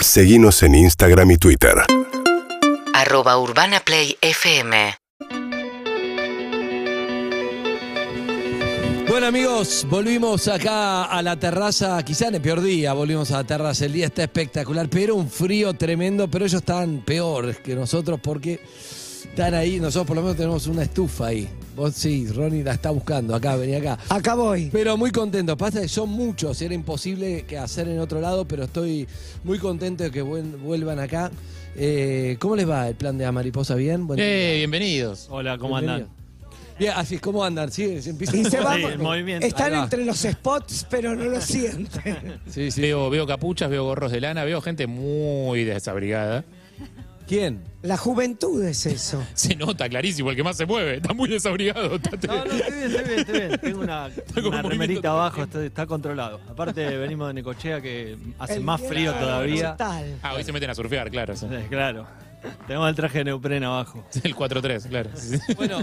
Seguimos en Instagram y Twitter. Arroba Urbana Play FM. Bueno amigos, volvimos acá a la terraza, quizá en el peor día, volvimos a la terraza, el día está espectacular, pero un frío tremendo, pero ellos están peores que nosotros porque están ahí, nosotros por lo menos tenemos una estufa ahí. Vos sí, Ronnie la está buscando, acá, vení acá. Acá voy. Pero muy contento, pasa que son muchos, era imposible que hacer en otro lado, pero estoy muy contento de que vuel- vuelvan acá. Eh, ¿Cómo les va el plan de Amariposa? ¿Bien? Buen Eh, día. bienvenidos. Hola, ¿cómo Bienvenido. andan? Bien, así es, ¿cómo andan? Sí, se empieza Y se va Sí, porque el movimiento. Están va. entre los spots, pero no lo sienten. Sí, sí. Veo, veo capuchas, veo gorros de lana, veo gente muy desabrigada. ¿Quién? La juventud es eso. Se nota clarísimo, el que más se mueve. Está muy desabrigado. Está- No, no, estoy bien, estoy bien, estoy bien. Tengo una, como una un remerita abajo, está, está controlado. Aparte venimos de Necochea que hace El más frío todavía. brutal. Ah, hoy se meten a surfear, claro. sí. Eh, Claro. Tenemos el traje de neopreno abajo. El 4-3, claro. Bueno,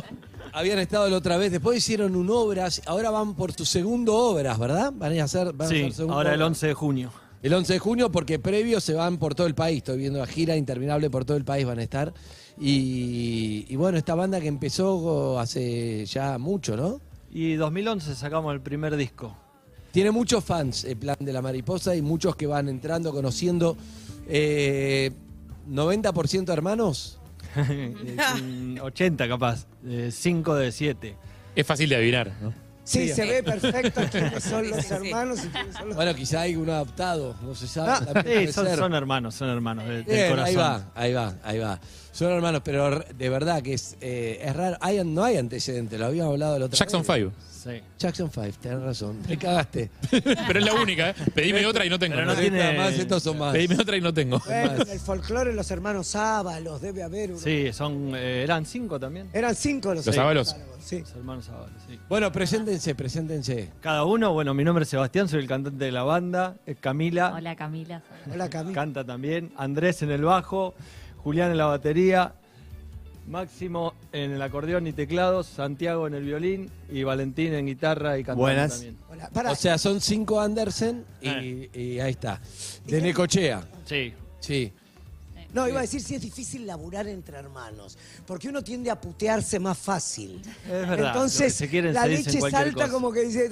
habían estado la otra vez, después hicieron un obras, ahora van por su segundo obras, ¿verdad? Van a hacer, van a Sí, hacer segundo ahora el obras. 11 de junio. El 11 de junio, porque previo se van por todo el país. Estoy viendo la gira interminable por todo el país van a estar. Y, y bueno, esta banda que empezó hace ya mucho, ¿no? Y 2011 sacamos el primer disco. Tiene muchos fans el plan de la mariposa y muchos que van entrando, conociendo. Eh, 90% hermanos. Eh, un 80 capaz. 5 de 7. Es fácil de adivinar, ¿no? Sí, Sí. se ve perfecto quiénes son los hermanos y quiénes son los... Bueno, quizá hay uno adoptado, no se sabe. Ah, Sí, son, son hermanos, son hermanos de- del Bien, corazón. ahí va, ahí va, ahí va. Son hermanos, pero de verdad que es, eh, es raro. Hay, no hay antecedentes, lo habíamos hablado la otra Jackson vez. 5. Sí. Jackson 5, tenés razón. Te cagaste. Pero es la única, ¿eh? Pedime otra y no tengo. Pero no ¿no? tiene- más, estos son más. Pedime otra y no tengo. Bueno, en el folclore los hermanos Ábalos, debe haber uno. Sí, son, eh, eran 5 también. Eran cinco los, Los Ábalos. Sí. Los hermanos Ábalos, sí. Bueno, preséntense, preséntense. Cada uno, bueno, mi nombre es Sebastián, soy el cantante de la banda. eh, Camila Hola Camila. Hola Camila. canta también. Andrés en el bajo, Julián en la batería, Máximo en el acordeón y teclados, Santiago en el violín y Valentín en guitarra y cantando Buenas. también. Hola. Pará, O sea, son cinco Andersen y, Eh. y ahí está. De Necochea. Sí. Sí. No, iba a decir si es difícil laburar entre hermanos, porque uno tiende a putearse más fácil. Es verdad. Entonces, se quieren, la se leche salta cosa. como que dice...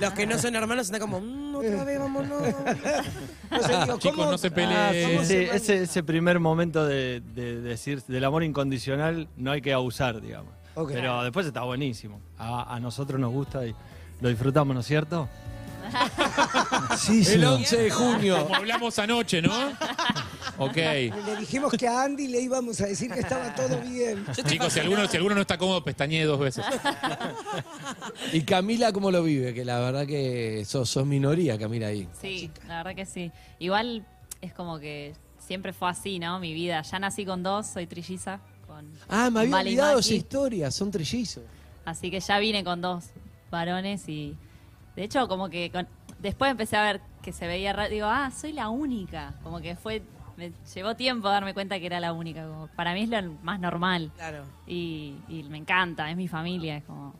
Los que no son hermanos están como, "Mm, otra vez, vámonos. No sé, digo, Chicos, ¿cómo- no se Ah, peleen. sí, ¿cómo sí, van? ese, ese primer momento de, de decir del amor incondicional no hay que abusar, digamos. Pero después está buenísimo. A, a nosotros nos gusta y lo disfrutamos, ¿no es cierto? Sí, El 11 de junio. Como hablamos anoche, ¿no? Ok. Le dijimos que a Andy le íbamos a decir que estaba todo bien. Chicos, si alguno, si alguno no está cómodo, pestañee dos veces. ¿Y Camila cómo lo vive? Que la verdad que sos, sos minoría, Camila, ahí. Sí, la verdad que sí. Igual es como que siempre fue así, ¿no? Mi vida. Ya nací con dos, soy trilliza. Con, Ah, me con había y olvidado Maki. esa historia, son trillizos. Así que ya vine con dos varones y de hecho como que con- después empecé a ver que se veía raro, digo, ah, soy la única. Como que fue, me llevó tiempo darme cuenta que era la única. Como, para mí es lo más normal Claro. y, y me encanta, es mi familia, es como...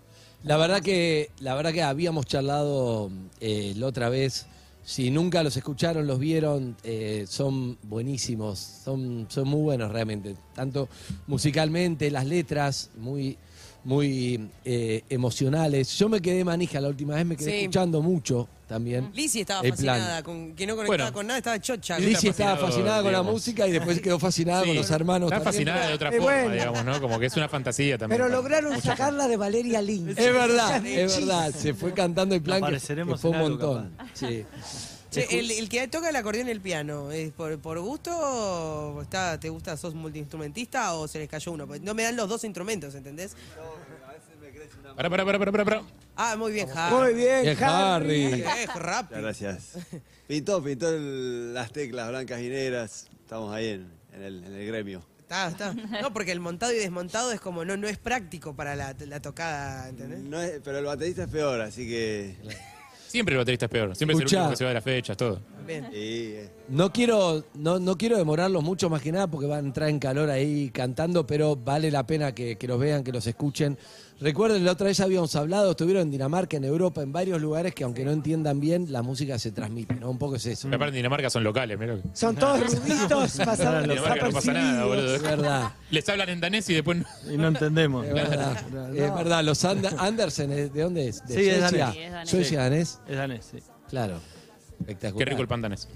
La verdad que, la verdad que habíamos charlado eh, la otra vez. Si nunca los escucharon, los vieron, eh, son buenísimos, son, son muy buenos realmente. Tanto musicalmente, las letras, muy, muy eh, emocionales. Yo me quedé manija la última vez, me quedé Sí. escuchando mucho también. Lizzie estaba El plan. fascinada, con, que no conectaba Bueno. con nada, estaba chocha. Lizzie estaba fascinado, fascinada con la digamos. música y después quedó fascinada Sí. con los hermanos. Está también. fascinada de otra Eh, forma, bueno. digamos, ¿no? Como que es una fantasía también. Pero para lograron sacarla de Valeria Lynch. Es verdad, es verdad. Se fue cantando el plan que, Apareceremos fue un en algo, montón. Sí. Che, el, el que toca el acordeón y el piano, ¿es por, por gusto o está, te gusta, sos multiinstrumentista o se les cayó uno? No me dan los dos instrumentos, ¿entendés? Pará, pará, pará, pará, pará, pará. Ah, muy bien, Harry. Muy bien, Bien, Harry. Harry. Rápido. Gracias. Pintó, pintó el- las teclas blancas y negras. Estamos ahí en, en el, en el gremio. Está, está. No, porque el montado y desmontado es como, no, no es práctico para la, la tocada, ¿entendés? No es- pero el baterista es peor, así que Siempre el baterista es peor. Siempre es el último que se va de las fechas, todo. Sí, eh. No quiero, no, no quiero demorarlos mucho más que nada porque van a entrar en calor ahí cantando, pero vale la pena que, que los vean, que los escuchen. Recuerden, la otra vez habíamos hablado, estuvieron en Dinamarca, en Europa, en varios lugares que aunque no entiendan bien, la música se transmite, ¿no? Un poco es eso. Pero aparte en Dinamarca son locales, que- Son todos Dinamarca no pasa nada, boludo. Es verdad, Les hablan en danés y después no. Y no entendemos. es verdad. Es verdad, los And- Andersen. ¿de dónde es? ¿De Sí, es Suecia? es danés. Suecia, danés. Es danés, sí. Claro. Espectacular. Qué rico el pan danés.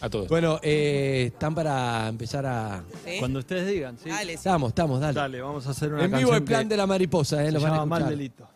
A todos. Bueno, eh, están para empezar a. ¿Sí? Cuando ustedes digan, sí. Dale, sí. Estamos, estamos, dale. Dale, vamos a hacer una en vivo canción el plan que de la mariposa, ¿eh? se Lo van a llama Mal. Delito.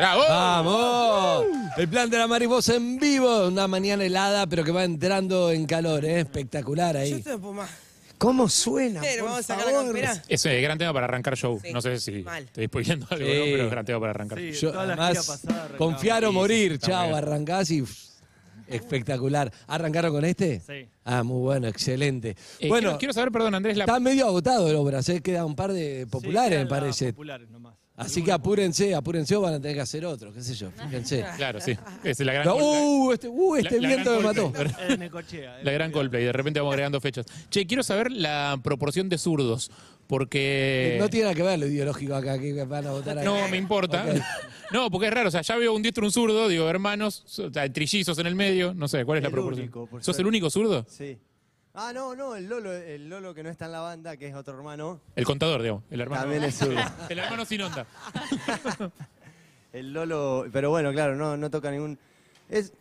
¡Bravo! ¡Vamos! El plan de la mariposa en vivo, una mañana helada, pero que va entrando en calor, ¿eh? espectacular Yo ahí. te puedo más. ¿Cómo suena? Pero por vamos a sacar la favor? campera. Es gran tema para arrancar show. Sí, No sé si mal. estoy spoileando algo, Sí. ¿no? pero es gran tema para arrancar. Sí. Yo, además, arrancaba. confiar o Sí, sí, morir, está chao, bien. arrancás y pff, espectacular. ¿Arrancaron con este? Sí. Ah, muy bueno, excelente. Eh, bueno, quiero, quiero saber, perdón, Andrés, la, está medio agotado el obra, se queda un par de populares, Sí, me parece. Populares nomás. Así que apúrense, apúrense o van a tener que hacer otro, qué sé yo, fíjense. Claro, sí. Es la gran No, uh, este, uh, este La- la viento me gran mató. Eh. La gran Coldplay. De repente vamos agregando fechas. Che, quiero saber la proporción de zurdos. Porque. No tiene nada que ver lo ideológico acá, que van a votar ahí. No me importa. Ok. No, porque es raro. O sea, ya veo un diestro y un zurdo, digo, hermanos, o sea, trillizos en el medio. No sé, ¿cuál es la El proporción? único, por ¿Sos suerte. el único zurdo? Sí. Ah, no, no, el Lolo, el Lolo que no está en la banda, que es otro hermano, El contador, digamos. El hermano. también es zurdo. El hermano sin onda. El Lolo, pero bueno, claro, no, no toca ningún. Es,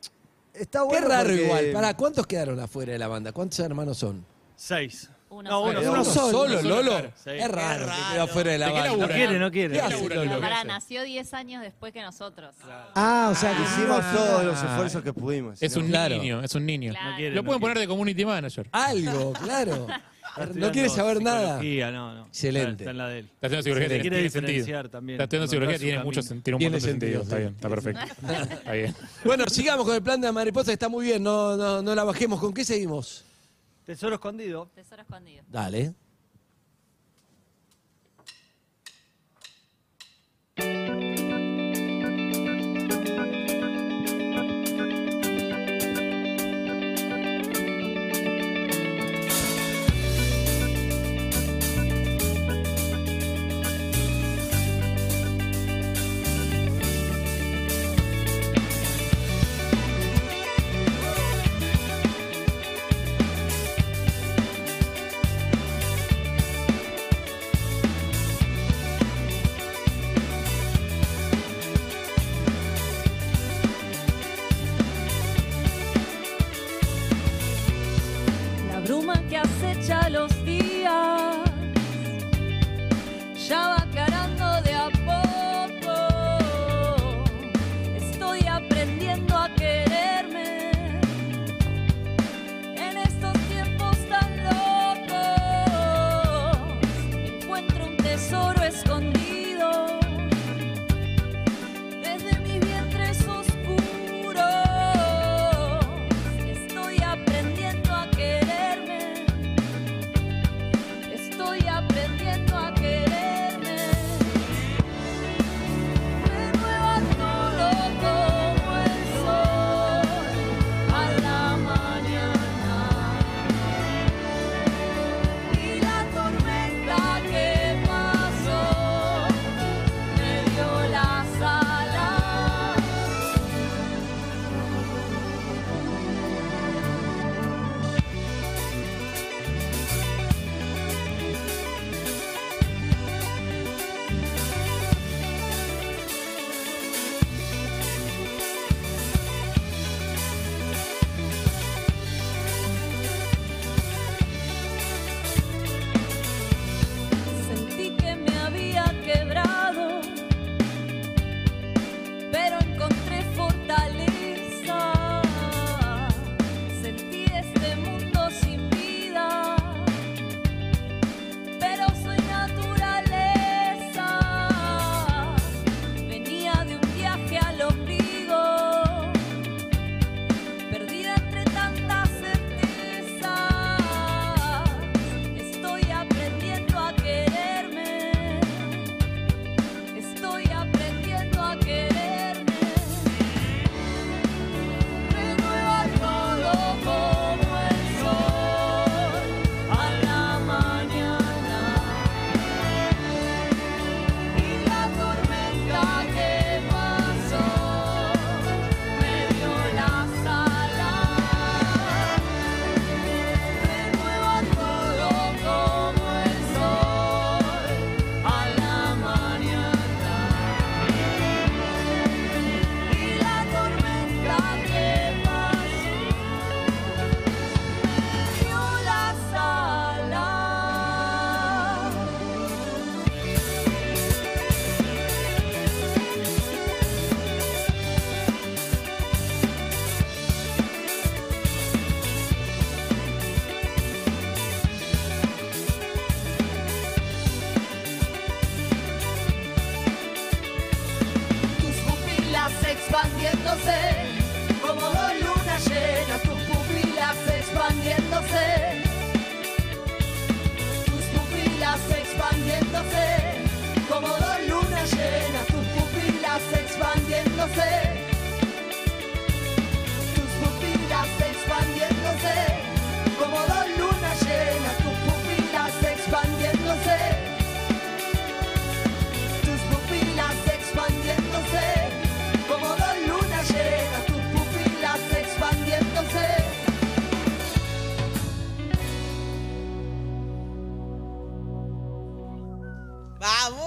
está Qué bueno. raro porque- igual. ¿Para cuántos quedaron afuera de la banda? ¿Cuántos hermanos son? Seis. Uno no, solo. uno, ¿Uno solo. solo, Uno solo, Lolo? claro. Sí. Es raro Qué que raro. quede afuera de la ¿De qué banda. No quiere, no quiere. ¿Qué ¿Qué hace labura, Lolo? Lolo? Pará, hace? nació 10 años después que nosotros. Ah, o sea que Hicimos hicimos todos los esfuerzos que pudimos. Es no- un Claro. niño, es un niño. Claro. No quiere, Lo no pueden quiere. poner de community manager. Algo, claro. Está no estudiando quiere saber nada. psicología, no, no. Excelente. Está, está en la de él. Está estudiando psicología, tiene, quiere tiene sentido. diferenciar también. Está encontrar psicología, su tiene, camino. mucho, sen- tiene un Tiene montón de sentido. sentido, Está sí. bien, está perfecto. Está bien. Bueno, sigamos con el plan de la mariposa, está muy bien, no, no, no la bajemos. ¿Con qué seguimos? Tesoro escondido. Tesoro escondido. Dale.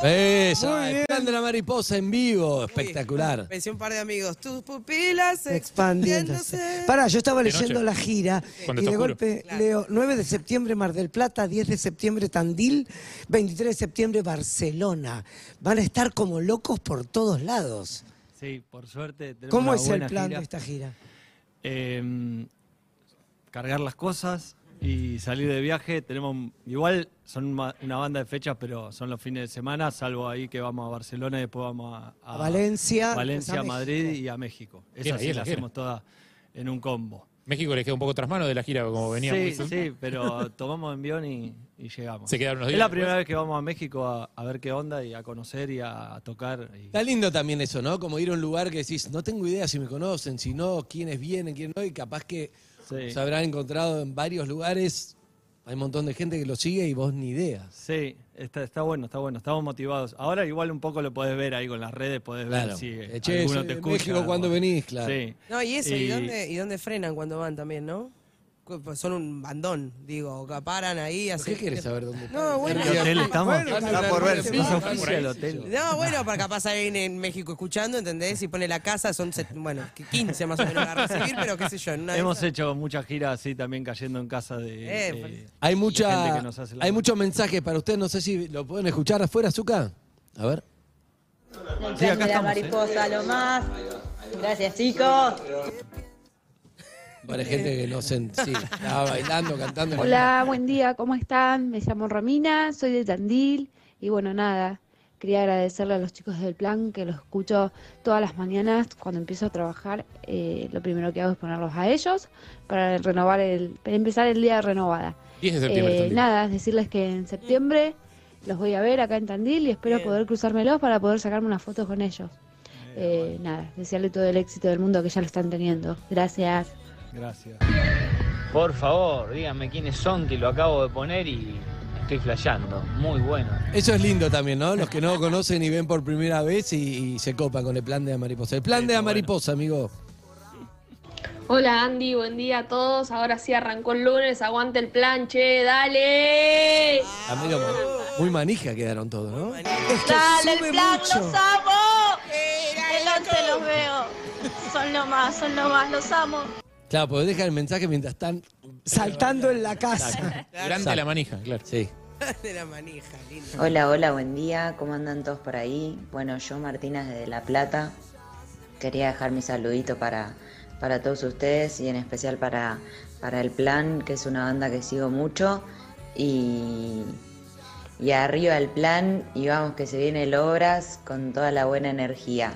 Esa, Muy el plan de la mariposa en vivo, espectacular. Pensé un par de amigos. Tus pupilas Expandiéndose. expandiéndose. Pará, yo estaba leyendo noche. la gira Cuando y está de oscuro. golpe Claro. leo 9 de septiembre Mar del Plata, 10 de septiembre Tandil, 23 de septiembre Barcelona. Van a estar como locos por todos lados. Sí, por suerte. tenemos ¿Cómo una es el buena plan gira. de esta gira? Eh, cargar las cosas y salir de viaje. Tenemos igual son una, banda de fechas, pero son los fines de semana, salvo ahí que vamos a Barcelona y después vamos a, A Valencia, Valencia, a Madrid México. y a México. Ahí sí, es la la gira. hacemos toda en un combo. México les queda un poco tras mano de la gira, como venía Sí, muy sí, pero tomamos envión y, y llegamos. Se quedaron unos es días la después. primera vez que vamos a México a, a ver qué onda y a conocer y a, a tocar. y- Está lindo también eso, ¿no? Como ir a un lugar que decís, no tengo idea si me conocen, si no, quiénes vienen, quiénes no, y capaz que Sí. se habrán encontrado en varios lugares. Hay un montón de gente que lo sigue y vos ni idea. Sí, está, está bueno, está bueno, estamos motivados. Ahora igual un poco lo podés ver ahí con las redes, podés Claro. ver si Eh, che, alguno te escucha. México, ¿cuándo o- venís? Claro. Sí. No, y eso, ¿y, Y- dónde, ¿y dónde frenan cuando van también, no? Pues Son un bandón, digo, que paran ahí. ¿Por hacen- qué querés saber dónde No, bueno. ¿En el hotel estamos? Bueno, Está por ver, No se oficia el hotel. No, bueno, para capaz alguien en México escuchando, ¿entendés? Si pone la casa, son, set- bueno, 15 más o menos a recibir, pero qué sé yo. Una Hemos hecho muchas giras así también cayendo en casa de, Eh, de- pues. Hay gente mucha, que nos hace la hay muchos mensajes para ustedes, no sé si lo pueden escuchar afuera, Zuka. A ver. Sí, acá estamos, ¿eh? mariposa, lo más. Gracias, chicos. Para gente que no se sí, estaba bailando, cantando. Hola, buen día, ¿cómo están? Me llamo Romina, soy de Tandil y bueno, nada, quería agradecerle a los chicos del plan que los escucho todas las mañanas cuando empiezo a trabajar. eh, lo primero que hago es ponerlos a ellos para renovar el, para empezar el día de renovada. 10 de septiembre. Eh, Tandil. nada, decirles que en septiembre los voy a ver acá en Tandil y espero Bien. poder cruzármelos para poder sacarme una foto con ellos. Eh, nada, desearle todo el éxito del mundo que ya lo están teniendo. Gracias. Gracias. Por favor, díganme quiénes son, que lo acabo de poner y estoy flasheando. Muy bueno. Eso es lindo también, ¿no? Los que no conocen y ven por primera vez y, y se copan con el plan de Amariposa. El plan de está bueno. Amariposa, amigo. Hola Andy, buen día a todos. Ahora sí arrancó el lunes, aguante el plan, che, dale. Amigo, muy manija quedaron todos, ¿no? Es que Dale sube el plan, mucho. los amo. El 11 los veo. Son lo más, son lo más, los amo. Claro, porque dejan el mensaje mientras están Saltando en la casa. Durante la manija, claro. Sí. de la manija, lindo. Hola, hola, buen día. ¿Cómo andan todos por ahí? Bueno, yo Martina desde La Plata. Quería dejar mi saludito para, para todos ustedes y en especial para, para El Plan, que es una banda que sigo mucho. Y, y arriba el plan y vamos que se viene el Obras con toda la buena energía.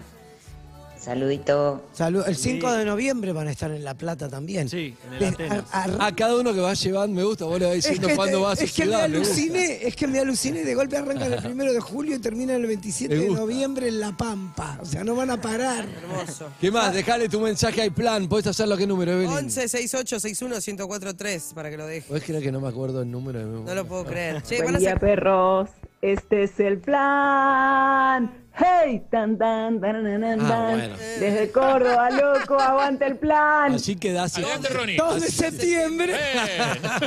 Saludito. Salud. El 5 Sí. de noviembre van a estar en La Plata también. Sí, en el Les- Atenas. a- a- A cada uno que va llevando, me gusta, vos le vas Es diciendo que, cuándo va a su es que me ciudad. me aluciné, es que me aluciné, de golpe arrancan el primero de julio y terminan el 27 Me de noviembre en La Pampa. O sea, no van a parar. Hermoso. ¿Qué más? Dejale tu mensaje al plan. ¿Podés hacerlo qué número, Evelyn? 11 68 61 1043 para que lo deje. ¿Podés creer que no me acuerdo el número? de No lo puedo creer. Che, Buen a día, perros. Este es el plan. ¡Hey! Tan, tan, tan, tan, tan, Ah, tan. bueno. Desde Córdoba, loco, aguanta el plan. Así quedás. Adelante, Ronnie. 2 de septiembre. Eh.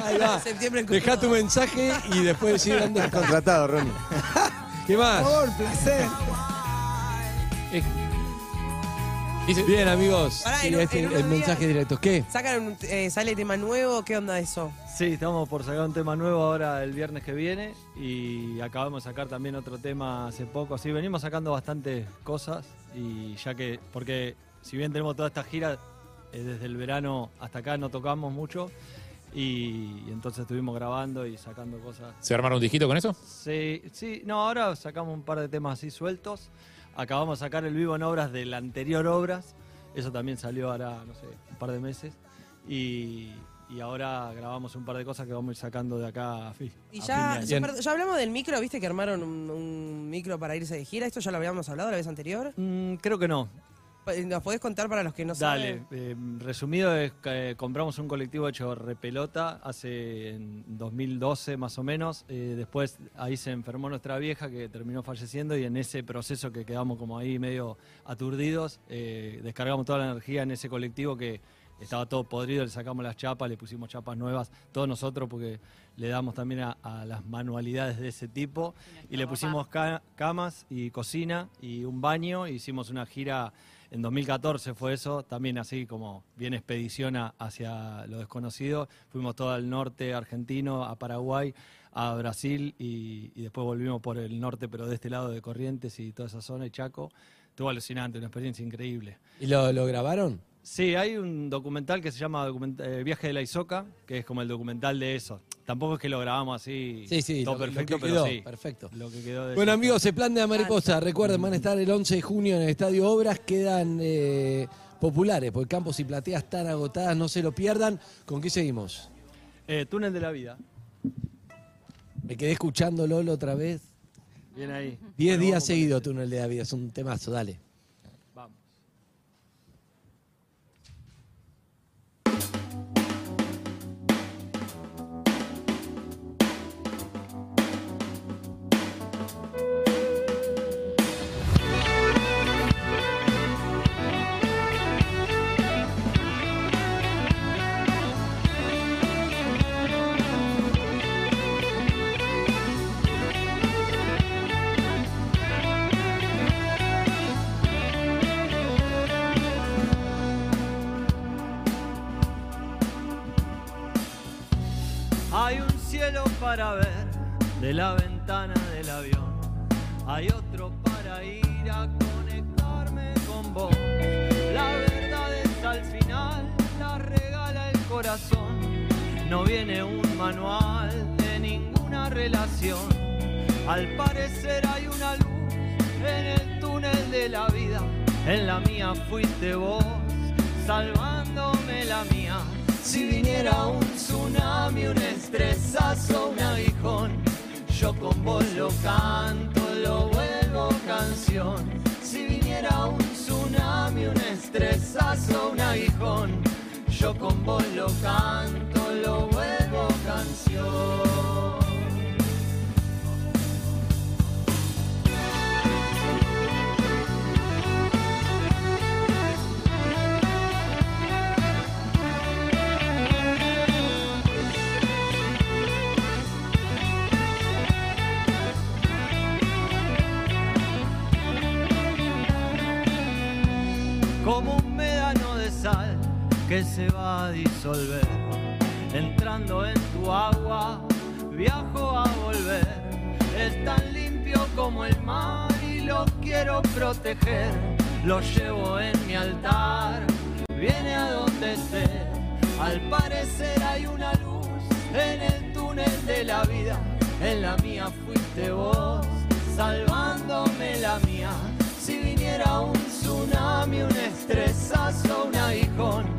Ahí va. septiembre Dejá tu mensaje y después decir dónde estás. Contratado, Ronnie. ¿Qué Por más? favor, placer. Eh, dice- Bien, amigos. Pará, Sí, en un- este- en el mensaje días- directo. ¿Qué? Sacan un- eh, sale tema nuevo, ¿qué onda eso? Sí, estamos por sacar un tema nuevo ahora el viernes que viene y acabamos de sacar también otro tema hace poco. Así venimos sacando bastantes cosas y ya que, porque si bien tenemos toda esta gira, eh, desde el verano hasta acá no tocamos mucho y, entonces estuvimos grabando y sacando cosas. ¿Se armaron un dijito con eso? Sí, sí, no, ahora sacamos un par de temas así sueltos. Acabamos de sacar el vivo en obras del anterior obras. Eso también salió ahora, no sé, un par de meses. Y, y ahora grabamos un par de cosas que vamos a ir sacando de acá a fin. Y a ya, fin ya, año. perdón, ya hablamos del micro, viste que armaron un, un micro para irse de gira. ¿Esto ya lo habíamos hablado la vez anterior? Mm, creo que no. ¿Nos podés contar para los que no Dale, saben? eh, resumido es que eh, compramos un colectivo hecho repelota hace en 2012 más o menos. Eh, después ahí se enfermó nuestra vieja que terminó falleciendo y en ese proceso que quedamos como ahí medio aturdidos, eh, descargamos toda la energía en ese colectivo que estaba todo podrido, le sacamos las chapas, le pusimos chapas nuevas, todos nosotros porque le damos también a, a las manualidades de ese tipo y le pusimos ca- camas y cocina y un baño, hicimos una gira en 2014 fue eso, también así como bien expedición hacia lo desconocido. Fuimos todo al norte argentino, a Paraguay, a Brasil y, después volvimos por el norte, pero de este lado de Corrientes y toda esa zona, y Chaco. Estuvo alucinante, una experiencia increíble. ¿Y lo grabaron? Sí, hay un documental que se llama document- eh, Viaje de la Isoca, que es como el documental de eso. Tampoco es que lo grabamos así Sí, sí, todo lo perfecto, pero sí. perfecto. Lo que quedó de Bueno amigos, el plan de la mariposa, recuerden, van a estar el 11 de junio en el Estadio Obras, quedan eh, populares, porque campos y plateas están agotadas, no se lo pierdan. ¿Con qué seguimos? Eh, Túnel de la Vida. Me quedé escuchando Lolo otra vez. Bien ahí. Diez Bueno, días seguidos Túnel de la Vida, es un temazo, dale. Relación. Al parecer hay una luz en el túnel de la vida. En la mía fuiste vos, salvándome la mía. Si viniera un tsunami, un estresazo, un aguijón, yo con vos lo canto, lo vuelvo canción. Si viniera un tsunami, un estresazo, un aguijón, yo con vos lo canto, lo vuelvo canción. Que se va a disolver. Entrando en tu agua, viajo a volver. Es tan limpio como el mar y lo quiero proteger. Lo llevo en mi altar, viene a donde esté. Al parecer hay una luz en el túnel de la vida. En la mía fuiste vos, salvándome la mía. Si viniera un tsunami, un estresazo, un aguijón,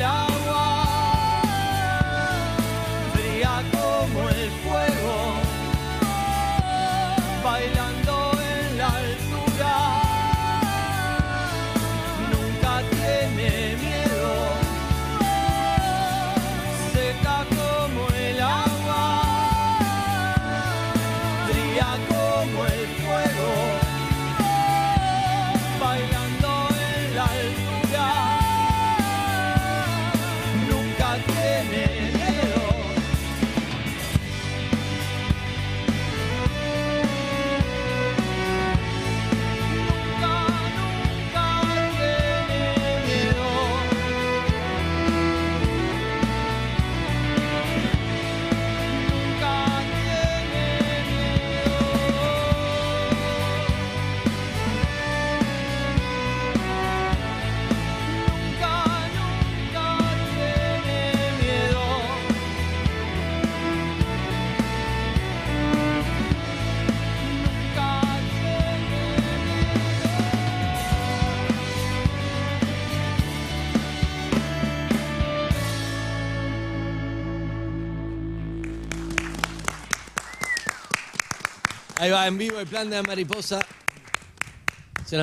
Ahí va, en vivo el plan de la mariposa.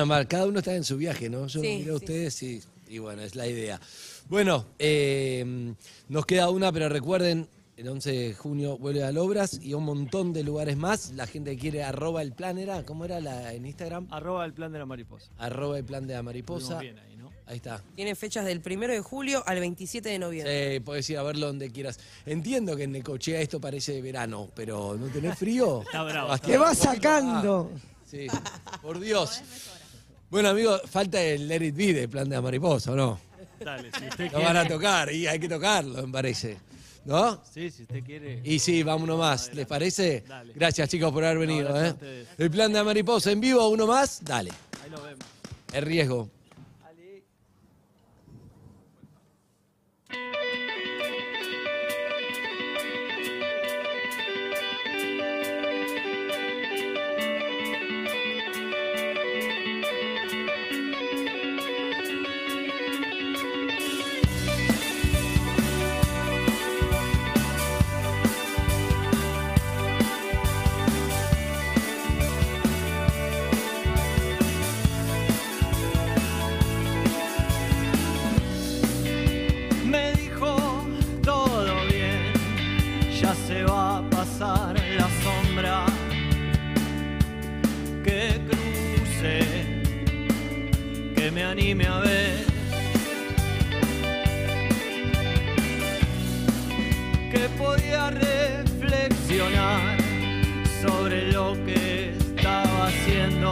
Mal, cada uno está en su viaje, ¿no? Yo Sí, miro a sí. ustedes y, y bueno, es la idea. Bueno, eh, nos queda una, pero recuerden, el 11 de junio vuelve a Obras y un montón de lugares más. La gente que quiere arroba el plan era, ¿cómo era la, en Instagram? Arroba el plan de la mariposa. Arroba el plan de la mariposa. Bien ahí. Ahí está. Tiene fechas del 1 de julio al 27 de noviembre. Sí, podés ir a verlo donde quieras. Entiendo que en Necochea esto parece de verano, pero ¿no tenés frío? Está bravo. Te va sacando. Sí, por Dios. Bueno, amigos, falta el Let It Be de Plan de la Mariposa, ¿o no? Dale, si usted Lo van a quiere. tocar y hay que tocarlo, me parece. ¿No? Sí, si usted quiere. Y sí, vámonos más. ¿Les parece? Dale. Gracias, chicos, por haber venido. ¿eh? El Plan de la Mariposa en vivo, uno más. Dale. Ahí nos vemos. El riesgo. Que me anime a ver. Que podía reflexionar sobre lo que estaba haciendo,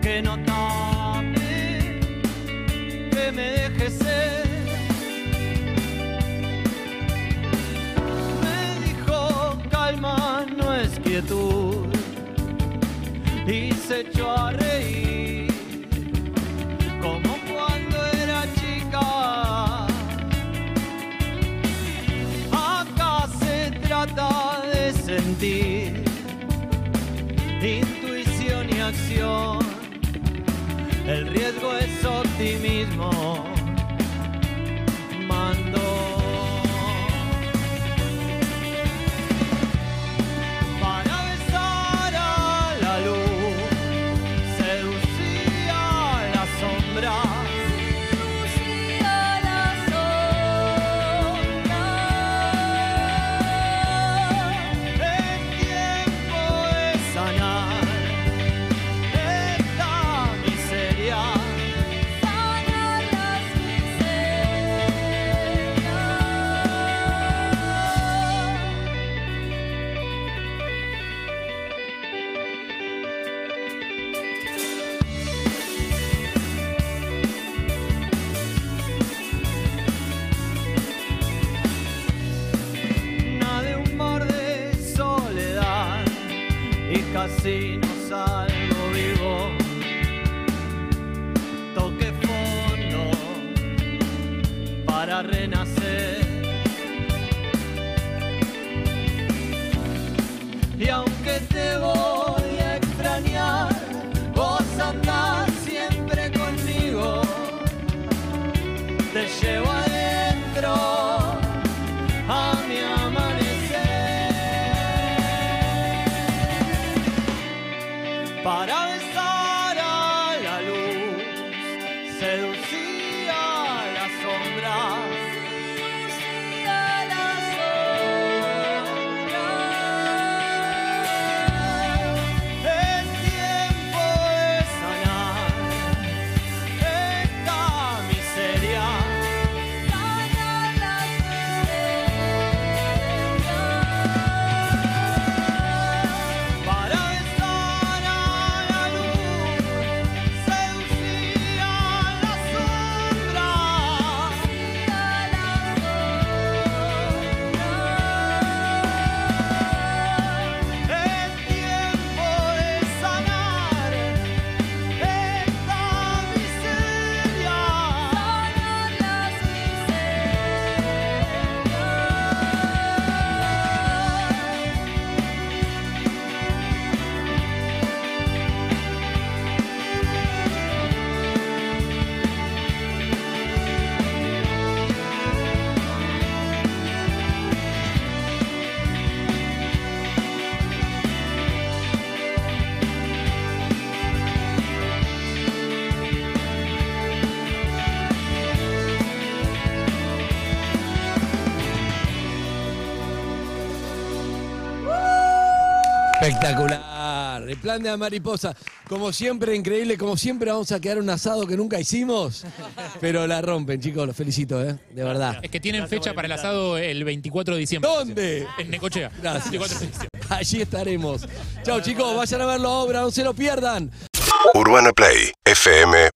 que no tape que me deje ser. Me dijo calma, no es quietud, y se echó a reír, El riesgo es optimismo. A Espectacular. El plan de la mariposa. Como siempre, increíble. Como siempre, vamos a quedar un asado que nunca hicimos. Pero la rompen, chicos. Los felicito, ¿eh? De verdad. Es que tienen fecha para el asado el 24 de diciembre. ¿Dónde? En Necochea. Gracias. 24 de diciembre. Allí estaremos. Chao, chicos. Vayan a ver la obra. No se lo pierdan. Urbana Play fm